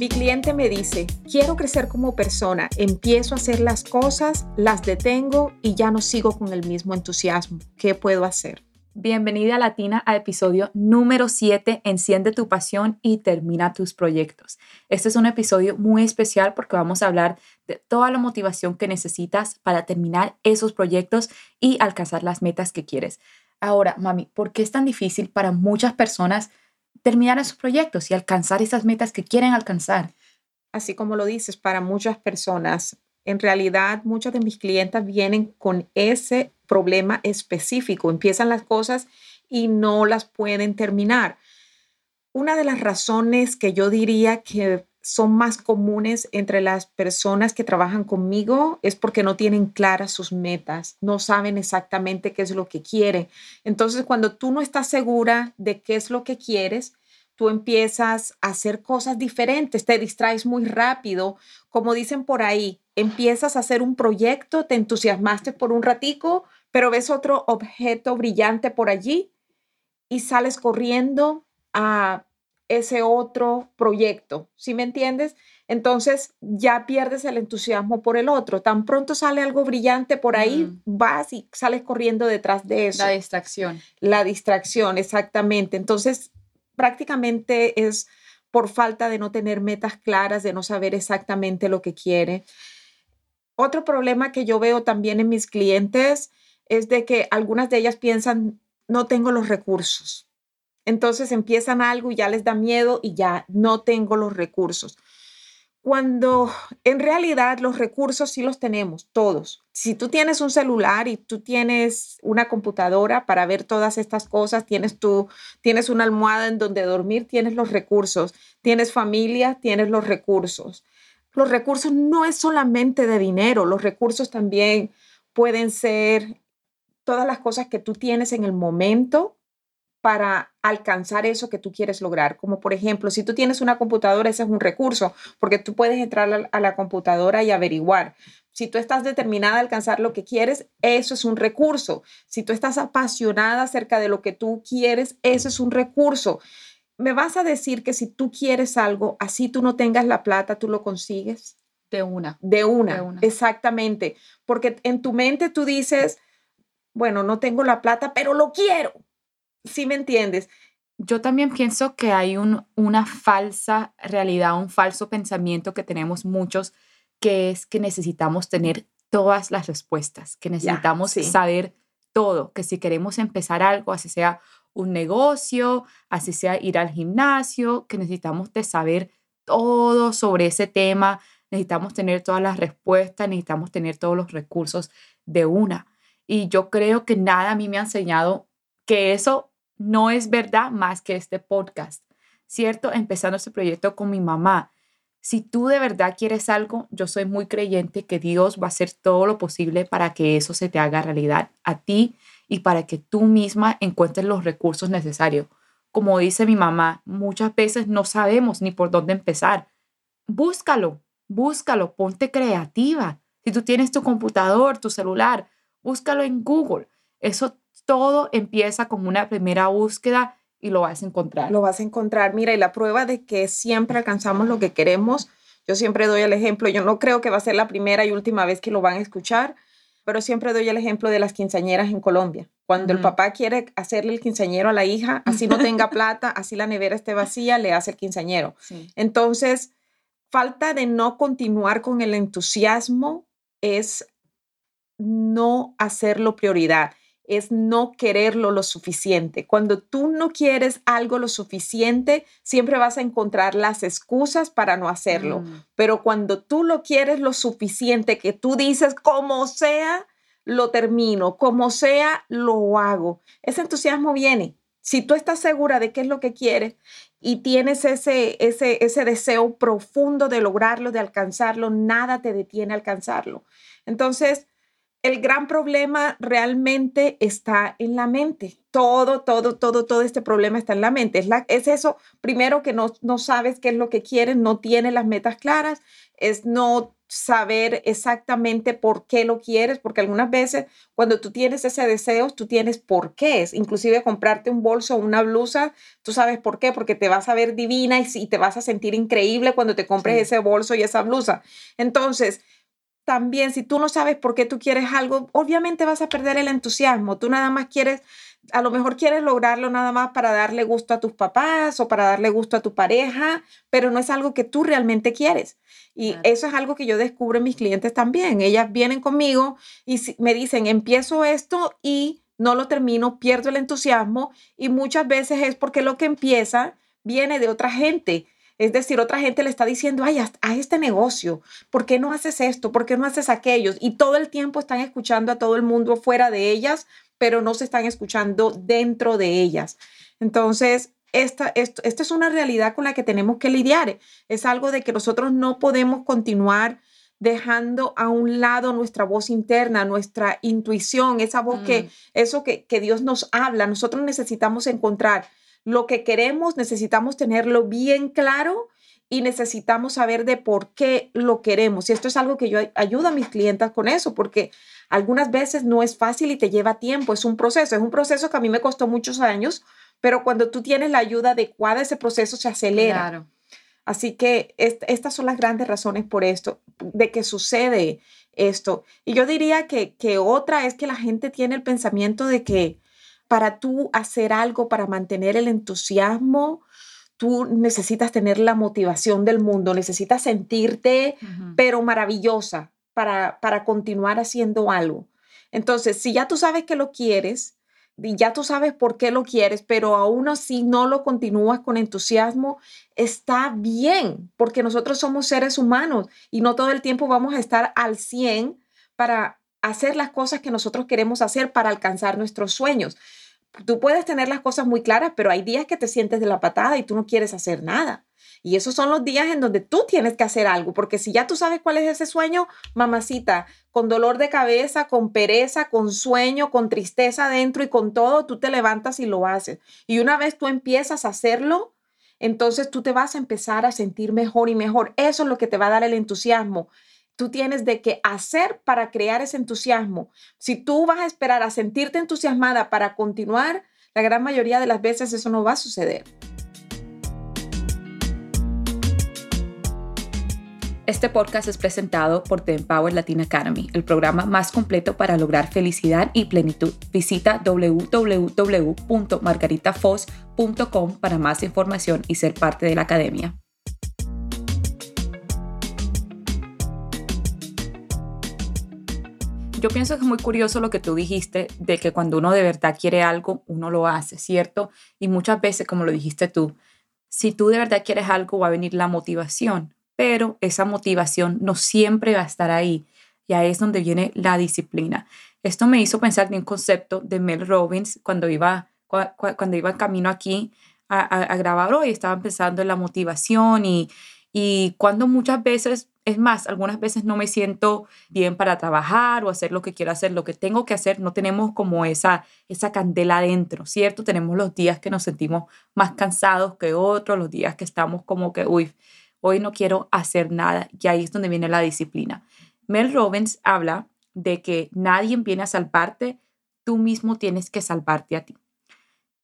Mi cliente me dice, quiero crecer como persona, empiezo a hacer las cosas, las detengo y ya no sigo con el mismo entusiasmo. ¿Qué puedo hacer? Bienvenida Latina a episodio número 7, Enciende tu pasión y termina tus proyectos. Este es un episodio muy especial porque vamos a hablar de toda la motivación que necesitas para terminar esos proyectos y alcanzar las metas que quieres. Ahora, mami, ¿por qué es tan difícil para muchas personas terminar esos proyectos y alcanzar esas metas que quieren alcanzar. Así como lo dices, para muchas personas, en realidad muchas de mis clientes vienen con ese problema específico, empiezan las cosas y no las pueden terminar. Una de las razones que yo diría que son más comunes entre las personas que trabajan conmigo es porque no tienen claras sus metas, no saben exactamente qué es lo que quieren. Entonces, cuando tú no estás segura de qué es lo que quieres, tú empiezas a hacer cosas diferentes, te distraes muy rápido, como dicen por ahí, empiezas a hacer un proyecto, te entusiasmaste por un ratico, pero ves otro objeto brillante por allí y sales corriendo a ese otro proyecto, ¿sí me entiendes? Entonces ya pierdes el entusiasmo por el otro. Tan pronto sale algo brillante por ahí, vas y sales corriendo detrás de eso. La distracción. La distracción, exactamente. Entonces prácticamente es por falta de no tener metas claras, de no saber exactamente lo que quiere. Otro problema que yo veo también en mis clientes es de que algunas de ellas piensan, no tengo los recursos entonces empiezan algo y ya les da miedo y ya no tengo los recursos. Cuando en realidad los recursos sí los tenemos, todos. Si tú tienes un celular y tú tienes una computadora para ver todas estas cosas, tienes tú, tienes una almohada en donde dormir, tienes los recursos. Tienes familia, tienes los recursos. Los recursos no es solamente de dinero, los recursos también pueden ser todas las cosas que tú tienes en el momento para alcanzar eso que tú quieres lograr. Como por ejemplo, si tú tienes una computadora, ese es un recurso, porque tú puedes entrar a la computadora y averiguar. Si tú estás determinada a alcanzar lo que quieres, eso es un recurso. Si tú estás apasionada acerca de lo que tú quieres, eso es un recurso. ¿Me vas a decir que si tú quieres algo, así tú no tengas la plata, tú lo consigues? De una. De una, de una. exactamente. Porque en tu mente tú dices, bueno, no tengo la plata, pero lo quiero ¿Sí me entiendes? Yo también pienso que hay una falsa realidad, un falso pensamiento que tenemos muchos, que es que necesitamos tener todas las respuestas, que necesitamos saber todo, que si queremos empezar algo, así sea un negocio, así sea ir al gimnasio, que necesitamos de saber todo sobre ese tema, necesitamos tener todas las respuestas, necesitamos tener todos los recursos de una. Y yo creo que nada a mí me ha enseñado que eso no es verdad más que este podcast, ¿cierto? Empezando este proyecto con mi mamá. Si tú de verdad quieres algo, yo soy muy creyente que Dios va a hacer todo lo posible para que eso se te haga realidad a ti y para que tú misma encuentres los recursos necesarios. Como dice mi mamá, muchas veces no sabemos ni por dónde empezar. Búscalo, búscalo, ponte creativa. Si tú tienes tu computador, tu celular, búscalo en Google. Eso todo empieza con una primera búsqueda y lo vas a encontrar. Lo vas a encontrar. Mira, y la prueba de que siempre alcanzamos lo que queremos, yo siempre doy el ejemplo, yo no creo que va a ser la primera y última vez que lo van a escuchar, pero siempre doy el ejemplo de las quinceañeras en Colombia. Cuando el papá quiere hacerle el quinceañero a la hija, así no tenga plata, así la nevera esté vacía, le hace el quinceañero. Entonces, falta de no continuar con el entusiasmo es no hacerlo prioridad es no quererlo lo suficiente. Cuando tú no quieres algo lo suficiente, siempre vas a encontrar las excusas para no hacerlo. Mm. Pero cuando tú lo quieres lo suficiente, que tú dices, como sea, lo termino, como sea, lo hago. Ese entusiasmo viene. Si tú estás segura de qué es lo que quieres y tienes ese, ese, ese deseo profundo de lograrlo, de alcanzarlo, nada te detiene a alcanzarlo. Entonces, el gran problema realmente está en la mente. Todo, todo, todo, todo este problema está en la mente. Es, la, es eso, primero que no, no sabes qué es lo que quieres, no tienes las metas claras, es no saber exactamente por qué lo quieres, porque algunas veces cuando tú tienes ese deseo, tú tienes por qué, es inclusive comprarte un bolso o una blusa, tú sabes por qué, porque te vas a ver divina y, te vas a sentir increíble cuando te compres ese bolso y esa blusa. Entonces, también si tú no sabes por qué tú quieres algo, obviamente vas a perder el entusiasmo. Tú nada más quieres, a lo mejor quieres lograrlo nada más para darle gusto a tus papás o para darle gusto a tu pareja, pero no es algo que tú realmente quieres. Y eso es algo que yo descubro en mis clientes también. Ellas vienen conmigo y me dicen, empiezo esto y no lo termino, pierdo el entusiasmo y muchas veces es porque lo que empieza viene de otra gente es decir, otra gente le está diciendo, ay, a este negocio, ¿por qué no haces esto? ¿Por qué no haces aquello? Y todo el tiempo están escuchando a todo el mundo fuera de ellas, pero no se están escuchando dentro de ellas. Entonces, esta, esto, esta es una realidad con la que tenemos que lidiar. Es algo de que nosotros no podemos continuar dejando a un lado nuestra voz interna, nuestra intuición, esa voz que, mm. eso que, que Dios nos habla. Nosotros necesitamos encontrar lo que queremos, necesitamos tenerlo bien claro y necesitamos saber de por qué lo queremos. Y esto es algo que yo ayudo a mis clientes con eso, porque algunas veces no es fácil y te lleva tiempo, es un proceso, es un proceso que a mí me costó muchos años, pero cuando tú tienes la ayuda adecuada, ese proceso se acelera. Así que estas son las grandes razones por esto, de que sucede esto. Y yo diría que, que otra es que la gente tiene el pensamiento de que, para tú hacer algo, para mantener el entusiasmo, tú necesitas tener la motivación del mundo, necesitas sentirte, pero maravillosa para, para continuar haciendo algo. Entonces, si ya tú sabes que lo quieres, y ya tú sabes por qué lo quieres, pero aún así no lo continúas con entusiasmo, está bien, porque nosotros somos seres humanos y no todo el tiempo vamos a estar al 100 para hacer las cosas que nosotros queremos hacer para alcanzar nuestros sueños. Tú puedes tener las cosas muy claras, pero hay días que te sientes de la patada y tú no quieres hacer nada. Y esos son los días en donde tú tienes que hacer algo, porque si ya tú sabes cuál es ese sueño, mamacita, con dolor de cabeza, con pereza, con sueño, con tristeza dentro y con todo, tú te levantas y lo haces. Y una vez tú empiezas a hacerlo, entonces tú te vas a empezar a sentir mejor y mejor. Eso es lo que te va a dar el entusiasmo tú tienes de que hacer para crear ese entusiasmo. Si tú vas a esperar a sentirte entusiasmada para continuar, la gran mayoría de las veces eso no va a suceder. Este podcast es presentado por The Empower Latin Academy, el programa más completo para lograr felicidad y plenitud. Visita www.margaritafos.com para más información y ser parte de la academia. Yo pienso que es muy curioso lo que tú dijiste de que cuando uno de verdad quiere algo, uno lo hace, ¿cierto? Y muchas veces, como lo dijiste tú, si tú de verdad quieres algo, va a venir la motivación, pero esa motivación no siempre va a estar ahí. Y ahí es donde viene la disciplina. Esto me hizo pensar en un concepto de Mel Robbins cuando iba, cuando iba en camino aquí a, grabar hoy, estaba pensando en la motivación y, y cuando muchas veces es más, algunas veces no me siento bien para trabajar o hacer lo que quiero hacer, lo que tengo que hacer, no tenemos como esa, esa candela adentro, ¿cierto? Tenemos los días que nos sentimos más cansados que otros, los días que estamos como que, uy, hoy no quiero hacer nada. Y ahí es donde viene la disciplina. Mel Robbins habla de que nadie viene a salvarte, tú mismo tienes que salvarte a ti.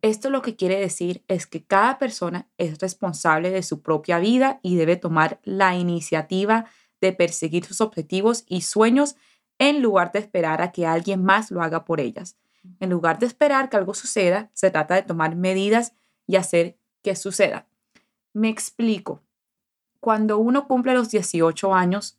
Esto lo que quiere decir es que cada persona es responsable de su propia vida y debe tomar la iniciativa de perseguir sus objetivos y sueños en lugar de esperar a que alguien más lo haga por ellas. En lugar de esperar que algo suceda, se trata de tomar medidas y hacer que suceda. Me explico. Cuando uno cumple los 18 años,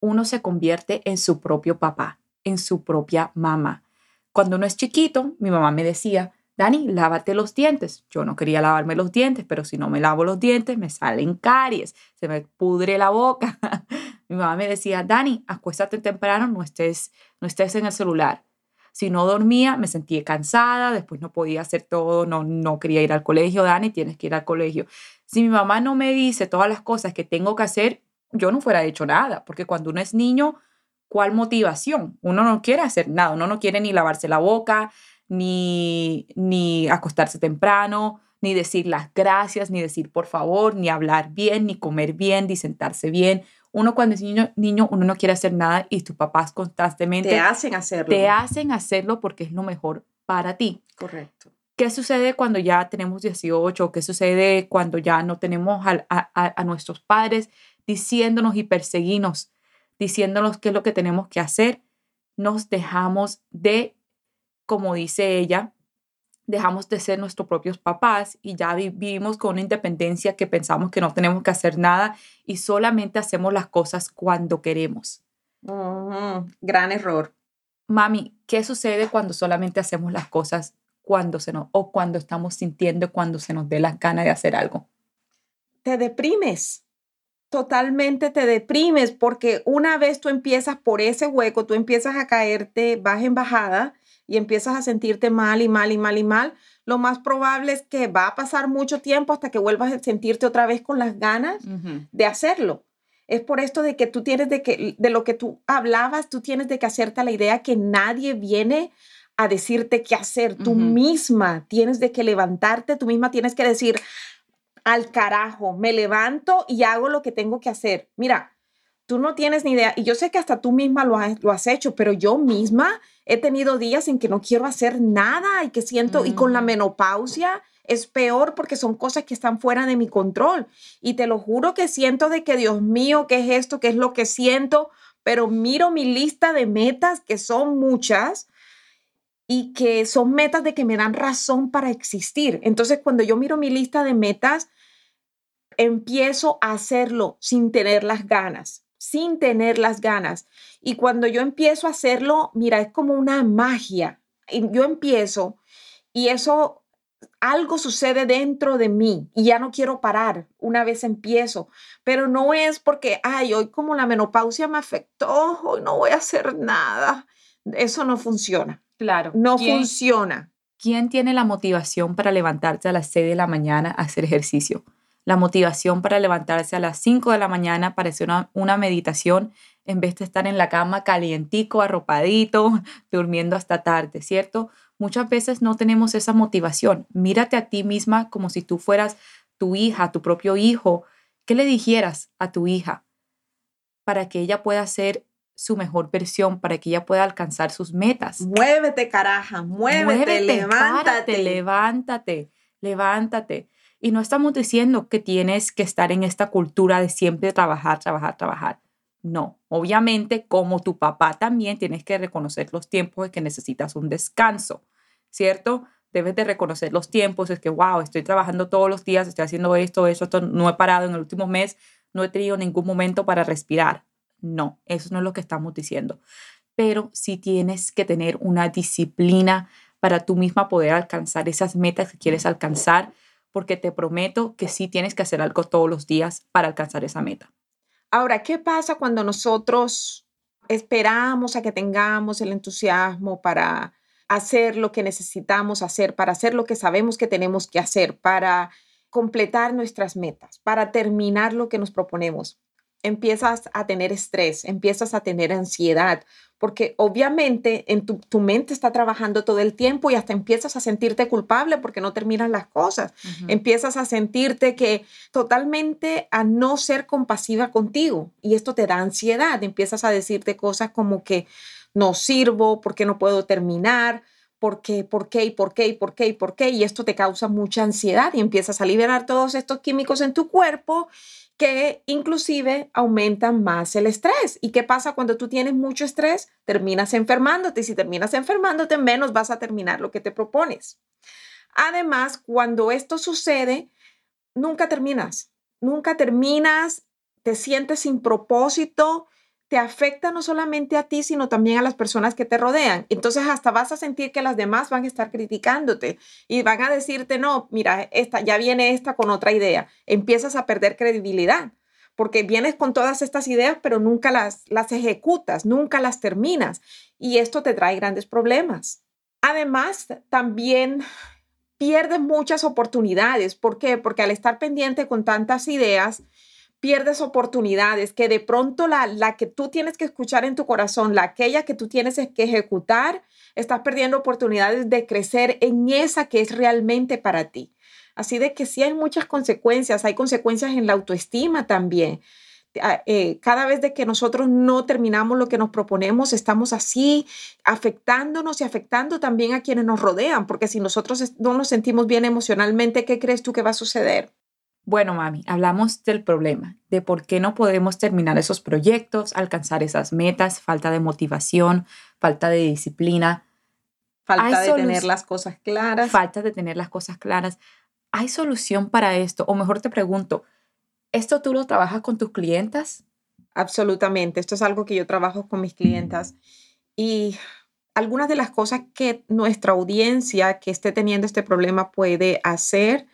uno se convierte en su propio papá, en su propia mamá. Cuando uno es chiquito, mi mamá me decía, Dani, lávate los dientes. Yo no quería lavarme los dientes, pero si no me lavo los dientes, me salen caries, se me pudre la boca. Mi mamá me decía, Dani, acuéstate temprano, no estés, no estés en el celular. Si no dormía, me sentía cansada, después no podía hacer todo, no, no quería ir al colegio, Dani, tienes que ir al colegio. Si mi mamá no me dice todas las cosas que tengo que hacer, yo no fuera hecho nada, porque cuando uno es niño, ¿cuál motivación? Uno no quiere hacer nada, uno no quiere ni lavarse la boca, ni, ni acostarse temprano, ni decir las gracias, ni decir por favor, ni hablar bien, ni comer bien, ni sentarse bien. Uno cuando es niño, niño, uno no quiere hacer nada y tus papás constantemente te hacen hacerlo. Te hacen hacerlo porque es lo mejor para ti. Correcto. ¿Qué sucede cuando ya tenemos 18? ¿Qué sucede cuando ya no tenemos a, a, nuestros padres diciéndonos y perseguirnos, diciéndonos qué es lo que tenemos que hacer? Nos dejamos de, como dice ella, dejamos de ser nuestros propios papás y ya vivimos con una independencia que pensamos que no tenemos que hacer nada y solamente hacemos las cosas cuando queremos. Gran error. Mami, ¿qué sucede cuando solamente hacemos las cosas cuando se nos o cuando estamos sintiendo cuando se nos dé la gana de hacer algo? Te deprimes. Totalmente te deprimes porque una vez tú empiezas por ese hueco, tú empiezas a caerte, vas en bajada y empiezas a sentirte mal y mal y mal y mal, lo más probable es que va a pasar mucho tiempo hasta que vuelvas a sentirte otra vez con las ganas de hacerlo. Es por esto de que tú tienes de que, de lo que tú hablabas, tú tienes de que hacerte la idea que nadie viene a decirte qué hacer. Tú misma tienes de que levantarte, tú misma tienes que decir, al carajo, me levanto y hago lo que tengo que hacer. Mira, tú no tienes ni idea, y yo sé que hasta tú misma lo has, lo has hecho, pero yo misma he tenido días en que no quiero hacer nada y que siento, y con la menopausia es peor porque son cosas que están fuera de mi control. Y te lo juro que siento de que, Dios mío, ¿qué es esto? ¿Qué es lo que siento? Pero miro mi lista de metas, que son muchas, y que son metas de que me dan razón para existir. Entonces, cuando yo miro mi lista de metas, empiezo a hacerlo sin tener las ganas sin tener las ganas. Y cuando yo empiezo a hacerlo, mira, es como una magia. Yo empiezo y eso, algo sucede dentro de mí y ya no quiero parar una vez empiezo. Pero no es porque, ay, hoy como la menopausia me afectó, hoy no voy a hacer nada. Eso no funciona. Claro. No funciona. ¿Quién tiene la motivación para levantarse a las 6 de la mañana a hacer ejercicio? La motivación para levantarse a las 5 de la mañana parece una, una meditación en vez de estar en la cama calientico, arropadito, durmiendo hasta tarde, ¿cierto? Muchas veces no tenemos esa motivación. Mírate a ti misma como si tú fueras tu hija, tu propio hijo. ¿Qué le dijeras a tu hija para que ella pueda ser su mejor versión, para que ella pueda alcanzar sus metas? Muévete, caraja, muévete, levántate. levántate, levántate. Y no estamos diciendo que tienes que estar en esta cultura de siempre trabajar, trabajar, trabajar. No, obviamente como tu papá también tienes que reconocer los tiempos de que necesitas un descanso, ¿cierto? Debes de reconocer los tiempos, es que, wow, estoy trabajando todos los días, estoy haciendo esto, eso, esto, no he parado en el último mes, no he tenido ningún momento para respirar. No, eso no es lo que estamos diciendo. Pero sí tienes que tener una disciplina para tú misma poder alcanzar esas metas que quieres alcanzar, porque te prometo que sí tienes que hacer algo todos los días para alcanzar esa meta. Ahora, ¿qué pasa cuando nosotros esperamos a que tengamos el entusiasmo para hacer lo que necesitamos hacer, para hacer lo que sabemos que tenemos que hacer, para completar nuestras metas, para terminar lo que nos proponemos? Empiezas a tener estrés, empiezas a tener ansiedad, porque obviamente en tu, mente está trabajando todo el tiempo y hasta empiezas a sentirte culpable porque no terminas las cosas. Empiezas a sentirte que totalmente a no ser compasiva contigo y esto te da ansiedad. Empiezas a decirte cosas como que no sirvo, porque no puedo terminar, por qué, por qué y por qué y por qué y por qué. Y esto te causa mucha ansiedad y empiezas a liberar todos estos químicos en tu cuerpo que inclusive aumentan más el estrés. ¿Y qué pasa cuando tú tienes mucho estrés? Terminas enfermándote y si terminas enfermándote, menos vas a terminar lo que te propones. Además, cuando esto sucede, nunca terminas, nunca terminas, te sientes sin propósito, te afecta no solamente a ti, sino también a las personas que te rodean. Entonces hasta vas a sentir que las demás van a estar criticándote y van a decirte, no, mira, esta, ya viene esta con otra idea. Empiezas a perder credibilidad porque vienes con todas estas ideas, pero nunca las, las ejecutas, nunca las terminas. Y esto te trae grandes problemas. Además, también pierdes muchas oportunidades. ¿Por qué? Porque al estar pendiente con tantas ideas, pierdes oportunidades que de pronto la, la que tú tienes que escuchar en tu corazón, la aquella que tú tienes que ejecutar, estás perdiendo oportunidades de crecer en esa que es realmente para ti. Así de que sí hay muchas consecuencias, hay consecuencias en la autoestima también. Ah, eh, cada vez de que nosotros no terminamos lo que nos proponemos, estamos así afectándonos y afectando también a quienes nos rodean, porque si nosotros no nos sentimos bien emocionalmente, ¿qué crees tú que va a suceder? Bueno, mami, hablamos del problema, de por qué no podemos terminar esos proyectos, alcanzar esas metas, falta de motivación, falta de disciplina. Falta de tener las cosas claras. Falta de tener las cosas claras. ¿Hay solución para esto? O mejor te pregunto, ¿esto tú lo trabajas con tus clientas? Absolutamente, esto es algo que yo trabajo con mis clientas. Y algunas de las cosas que nuestra audiencia que esté teniendo este problema puede hacer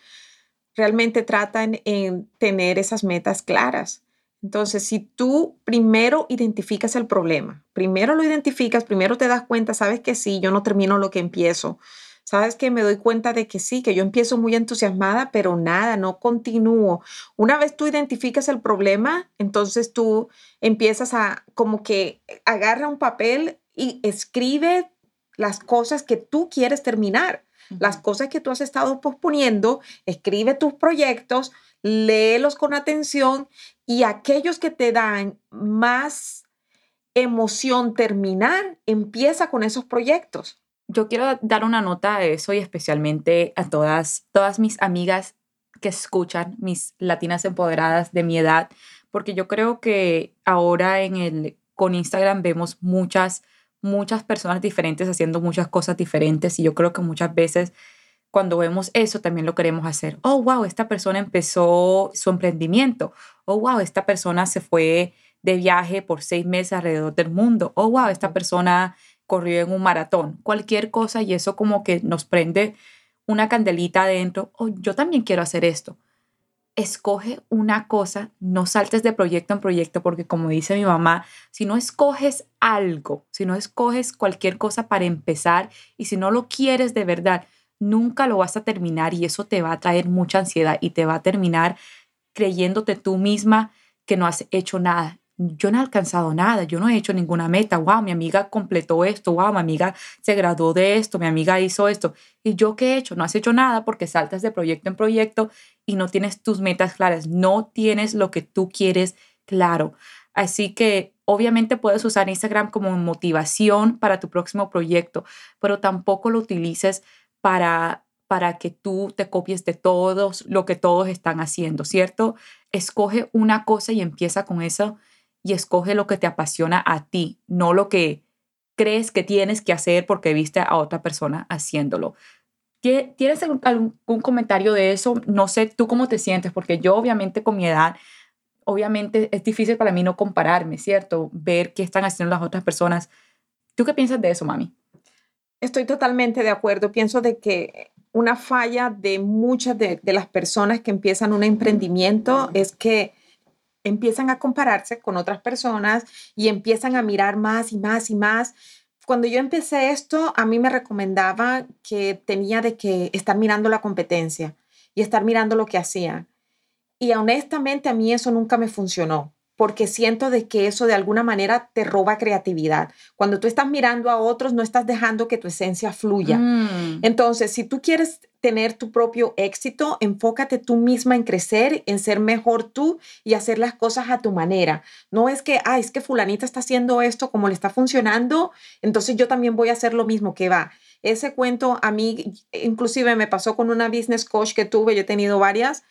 realmente tratan en tener esas metas claras. Entonces, si tú primero identificas el problema, primero lo identificas, primero te das cuenta, sabes que sí, yo no termino lo que empiezo, sabes que me doy cuenta de que sí, que yo empiezo muy entusiasmada, pero nada, no continúo. Una vez tú identificas el problema, entonces tú empiezas a como que agarra un papel y escribe las cosas que tú quieres terminar las cosas que tú has estado posponiendo, escribe tus proyectos, léelos con atención y aquellos que te dan más emoción terminar, empieza con esos proyectos. Yo quiero dar una nota a eso y especialmente a todas, todas mis amigas que escuchan, mis latinas empoderadas de mi edad, porque yo creo que ahora en el, con Instagram vemos muchas muchas personas diferentes haciendo muchas cosas diferentes y yo creo que muchas veces cuando vemos eso también lo queremos hacer. Oh, wow, esta persona empezó su emprendimiento. Oh, wow, esta persona se fue de viaje por seis meses alrededor del mundo. Oh, wow, esta persona corrió en un maratón. Cualquier cosa y eso como que nos prende una candelita adentro. Oh, yo también quiero hacer esto escoge una cosa, no saltes de proyecto en proyecto, porque como dice mi mamá, si no escoges algo, si no escoges cualquier cosa para empezar y si no lo quieres de verdad, nunca lo vas a terminar y eso te va a traer mucha ansiedad y te va a terminar creyéndote tú misma que no has hecho nada yo no he alcanzado nada, yo no he hecho ninguna meta, wow, mi amiga completó esto, wow, mi amiga se graduó de esto, mi amiga hizo esto. ¿Y yo qué he hecho? No has hecho nada porque saltas de proyecto en proyecto y no tienes tus metas claras, no tienes lo que tú quieres claro. Así que obviamente puedes usar Instagram como motivación para tu próximo proyecto, pero tampoco lo utilices para para que tú te copies de todos lo que todos están haciendo, ¿cierto? Escoge una cosa y empieza con eso y escoge lo que te apasiona a ti, no lo que crees que tienes que hacer porque viste a otra persona haciéndolo. ¿Tienes algún, comentario de eso? No sé tú cómo te sientes, porque yo obviamente con mi edad, obviamente es difícil para mí no compararme, ¿cierto? Ver qué están haciendo las otras personas. ¿Tú qué piensas de eso, mami? Estoy totalmente de acuerdo. Pienso de que una falla de muchas de, de las personas que empiezan un emprendimiento es que empiezan a compararse con otras personas y empiezan a mirar más y más y más. Cuando yo empecé esto, a mí me recomendaba que tenía de que estar mirando la competencia y estar mirando lo que hacían. Y honestamente a mí eso nunca me funcionó porque siento de que eso de alguna manera te roba creatividad. Cuando tú estás mirando a otros, no estás dejando que tu esencia fluya. Mm. Entonces, si tú quieres tener tu propio éxito, enfócate tú misma en crecer, en ser mejor tú y hacer las cosas a tu manera. No es que, ah, es que fulanita está haciendo esto como le está funcionando, entonces yo también voy a hacer lo mismo que va. Ese cuento a mí, inclusive me pasó con una business coach que tuve, yo he tenido varias,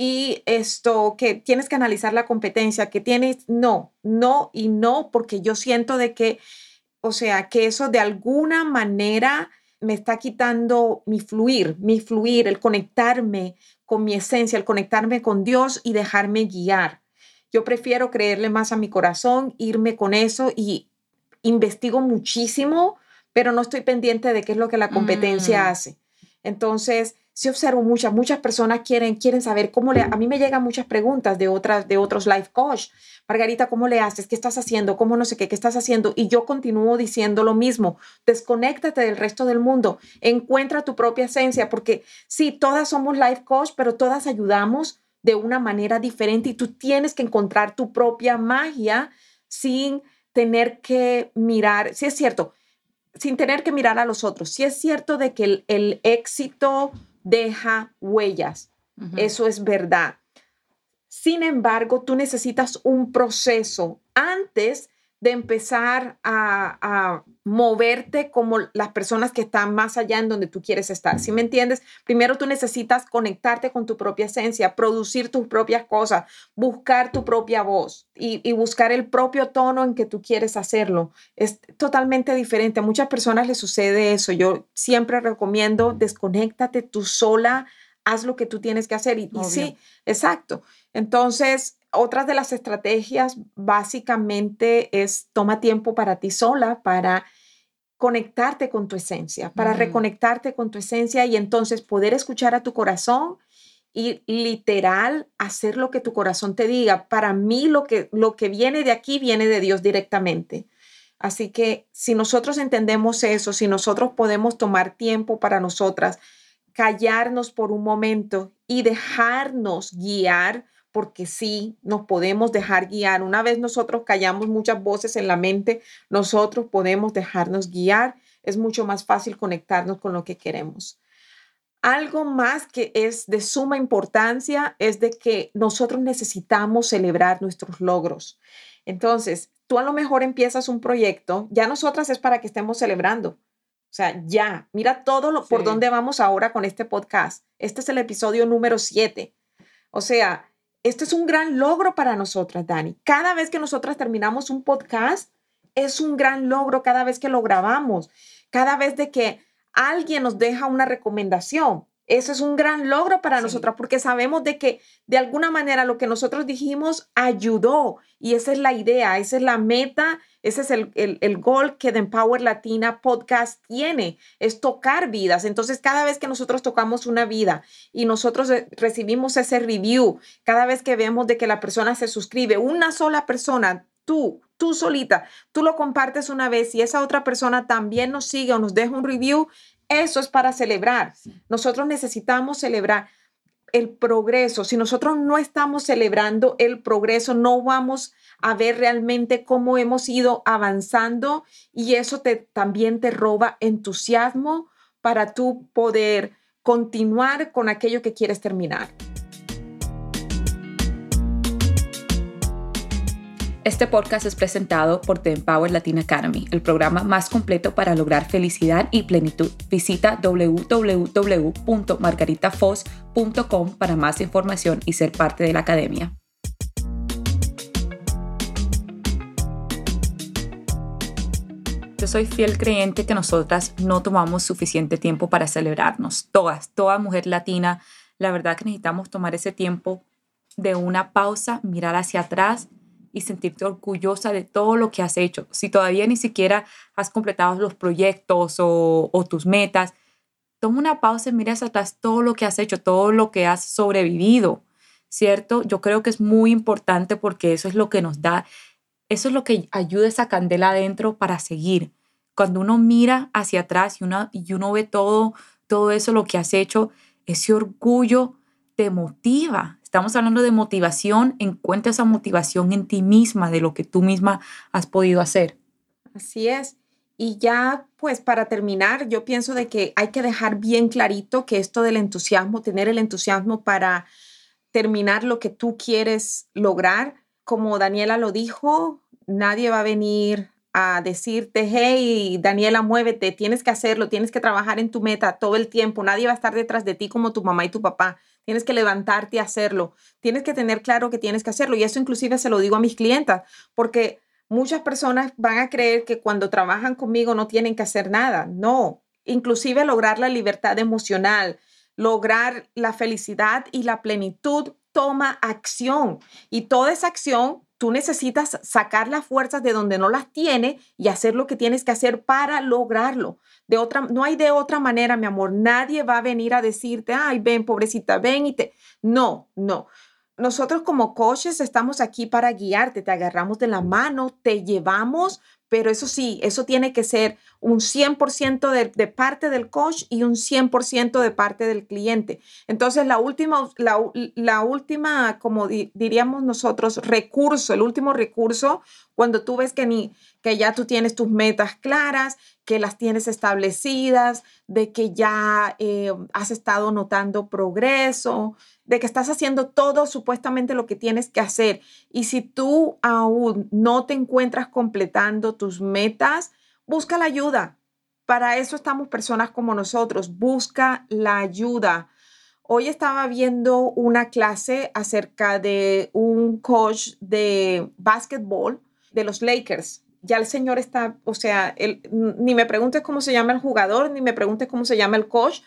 y esto que tienes que analizar la competencia, que tienes, no, no y no, porque yo siento de que, o sea, que eso de alguna manera me está quitando mi fluir, mi fluir, el conectarme con mi esencia, el conectarme con Dios y dejarme guiar. Yo prefiero creerle más a mi corazón, irme con eso y investigo muchísimo, pero no estoy pendiente de qué es lo que la competencia mm. hace. Entonces, sí observo muchas, muchas personas quieren, quieren saber cómo le, a mí me llegan muchas preguntas de otras, de otros life coach. Margarita, ¿cómo le haces? ¿Qué estás haciendo? ¿Cómo no sé qué? ¿Qué estás haciendo? Y yo continúo diciendo lo mismo. Desconéctate del resto del mundo. Encuentra tu propia esencia, porque sí, todas somos life coach, pero todas ayudamos de una manera diferente y tú tienes que encontrar tu propia magia sin tener que mirar. Sí es cierto, sin tener que mirar a los otros. Sí es cierto de que el éxito deja huellas. Eso es verdad. Sin embargo, tú necesitas un proceso antes de empezar a, moverte como las personas que están más allá en donde tú quieres estar. ¿Sí me entiendes? Primero tú necesitas conectarte con tu propia esencia, producir tus propias cosas, buscar tu propia voz y, y buscar el propio tono en que tú quieres hacerlo. Es totalmente diferente. A muchas personas les sucede eso. Yo siempre recomiendo desconéctate tú sola, haz lo que tú tienes que hacer. Y, y sí, exacto. Entonces, otras de las estrategias básicamente es toma tiempo para ti sola, para conectarte con tu esencia, para reconectarte con tu esencia y entonces poder escuchar a tu corazón y literal hacer lo que tu corazón te diga. Para mí lo que, lo que viene de aquí viene de Dios directamente. Así que si nosotros entendemos eso, si nosotros podemos tomar tiempo para nosotras, callarnos por un momento y dejarnos guiar porque sí nos podemos dejar guiar. Una vez nosotros callamos muchas voces en la mente, nosotros podemos dejarnos guiar. Es mucho más fácil conectarnos con lo que queremos. Algo más que es de suma importancia es de que nosotros necesitamos celebrar nuestros logros. Entonces, tú a lo mejor empiezas un proyecto, ya nosotras es para que estemos celebrando. O sea, ya, mira todo lo, por dónde vamos ahora con este podcast. Este es el episodio número 7. O sea, esto es un gran logro para nosotras, Dani. Cada vez que nosotras terminamos un podcast, es un gran logro cada vez que lo grabamos, cada vez de que alguien nos deja una recomendación. Eso es un gran logro para nosotras porque sabemos de que de alguna manera lo que nosotros dijimos ayudó y esa es la idea, esa es la meta, ese es el, el, el, gol que The Empower Latina Podcast tiene, es tocar vidas. Entonces cada vez que nosotros tocamos una vida y nosotros recibimos ese review, cada vez que vemos de que la persona se suscribe, una sola persona, tú, tú solita, tú lo compartes una vez y esa otra persona también nos sigue o nos deja un review, eso es para celebrar. Nosotros necesitamos celebrar el progreso. Si nosotros no estamos celebrando el progreso, no vamos a ver realmente cómo hemos ido avanzando y eso te, también te roba entusiasmo para tú poder continuar con aquello que quieres terminar. Este podcast es presentado por The Empower Latin Academy, el programa más completo para lograr felicidad y plenitud. Visita www.margaritafoz.com para más información y ser parte de la academia. Yo soy fiel creyente que nosotras no tomamos suficiente tiempo para celebrarnos. Todas, toda mujer latina, la verdad que necesitamos tomar ese tiempo de una pausa, mirar hacia atrás y sentirte orgullosa de todo lo que has hecho. Si todavía ni siquiera has completado los proyectos o, tus metas, toma una pausa y mira hacia atrás todo lo que has hecho, todo lo que has sobrevivido, ¿cierto? Yo creo que es muy importante porque eso es lo que nos da, eso es lo que ayuda esa candela adentro para seguir. Cuando uno mira hacia atrás y uno, y uno ve todo, todo eso, lo que has hecho, ese orgullo te motiva, Estamos hablando de motivación, encuentra esa motivación en ti misma, de lo que tú misma has podido hacer. Así es. Y ya, pues para terminar, yo pienso de que hay que dejar bien clarito que esto del entusiasmo, tener el entusiasmo para terminar lo que tú quieres lograr, como Daniela lo dijo, nadie va a venir a decirte, hey, Daniela, muévete, tienes que hacerlo, tienes que trabajar en tu meta todo el tiempo, nadie va a estar detrás de ti como tu mamá y tu papá. Tienes que levantarte y hacerlo. Tienes que tener claro que tienes que hacerlo. Y eso inclusive se lo digo a mis clientas, porque muchas personas van a creer que cuando trabajan conmigo no tienen que hacer nada. No, inclusive lograr la libertad emocional, lograr la felicidad y la plenitud toma acción. Y toda esa acción tú necesitas sacar las fuerzas de donde no las tiene y hacer lo que tienes que hacer para lograrlo. De otra, no hay de otra manera, mi amor. Nadie va a venir a decirte, ay, ven, pobrecita, ven y te... No, no. Nosotros como coaches estamos aquí para guiarte, te agarramos de la mano, te llevamos pero eso sí, eso tiene que ser un 100% de, de, parte del coach y un 100% de parte del cliente. Entonces, la última, la, última, como diríamos nosotros, recurso, el último recurso, cuando tú ves que, ni, que ya tú tienes tus metas claras, que las tienes establecidas, de que ya eh, has estado notando progreso, de que estás haciendo todo supuestamente lo que tienes que hacer. Y si tú aún no te encuentras completando tus metas, busca la ayuda. Para eso estamos personas como nosotros. Busca la ayuda. Hoy estaba viendo una clase acerca de un coach de básquetbol de los Lakers. Ya el señor está, o sea, ni me preguntes cómo se llama el jugador, ni me preguntes cómo se llama el coach,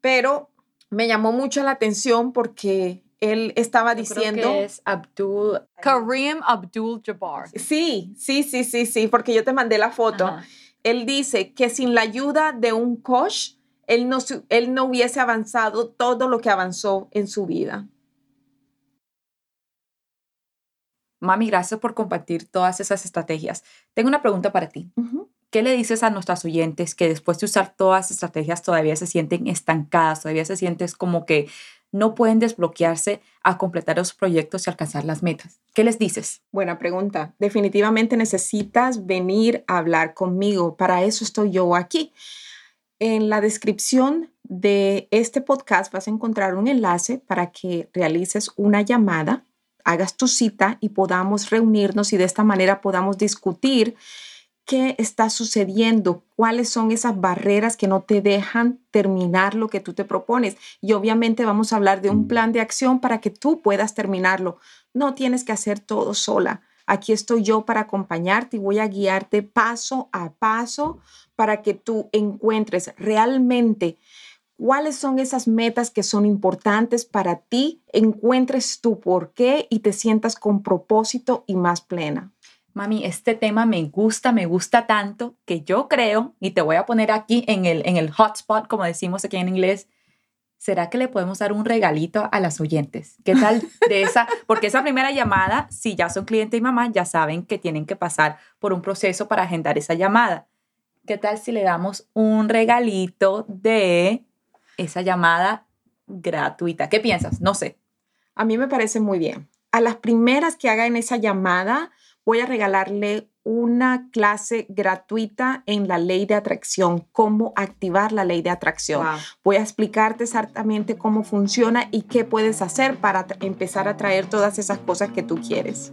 pero me llamó mucho la atención porque él estaba diciendo que es Abdul Kareem Abdul Jabbar. Sí, sí, sí, sí, sí, porque yo te mandé la foto. Él dice que sin la ayuda de un coach, él no, él no hubiese avanzado todo lo que avanzó en su vida. Mami, gracias por compartir todas esas estrategias. Tengo una pregunta para ti. ¿Qué le dices a nuestras oyentes que después de usar todas las estrategias todavía se sienten estancadas, todavía se sienten como que no pueden desbloquearse a completar los proyectos y alcanzar las metas? ¿Qué les dices? Buena pregunta. Definitivamente necesitas venir a hablar conmigo. Para eso estoy yo aquí. En la descripción de este podcast vas a encontrar un enlace para que realices una llamada, hagas tu cita y podamos reunirnos y de esta manera podamos discutir qué está sucediendo, cuáles son esas barreras que no te dejan terminar lo que tú te propones. Y obviamente vamos a hablar de un mm. plan de acción para que tú puedas terminarlo. No tienes que hacer todo sola. Aquí estoy yo para acompañarte y voy a guiarte paso a paso para que tú encuentres realmente cuáles son esas metas que son importantes para ti, encuentres tu por qué y te sientas con propósito y más plena mami, este tema me gusta, me gusta tanto que yo creo, y te voy a poner aquí en el, en el hotspot, como decimos aquí en inglés, ¿será que le podemos dar un regalito a las oyentes? ¿Qué tal de esa? Porque esa primera llamada, si ya son cliente y mamá, ya saben que tienen que pasar por un proceso para agendar esa llamada. ¿Qué tal si le damos un regalito de esa llamada gratuita? ¿Qué piensas? No sé. A mí me parece muy bien. A las primeras que hagan esa llamada, voy a regalarle una clase gratuita en la ley de atracción, cómo activar la ley de atracción. Voy a explicarte exactamente cómo funciona y qué puedes hacer para empezar a traer todas esas cosas que tú quieres.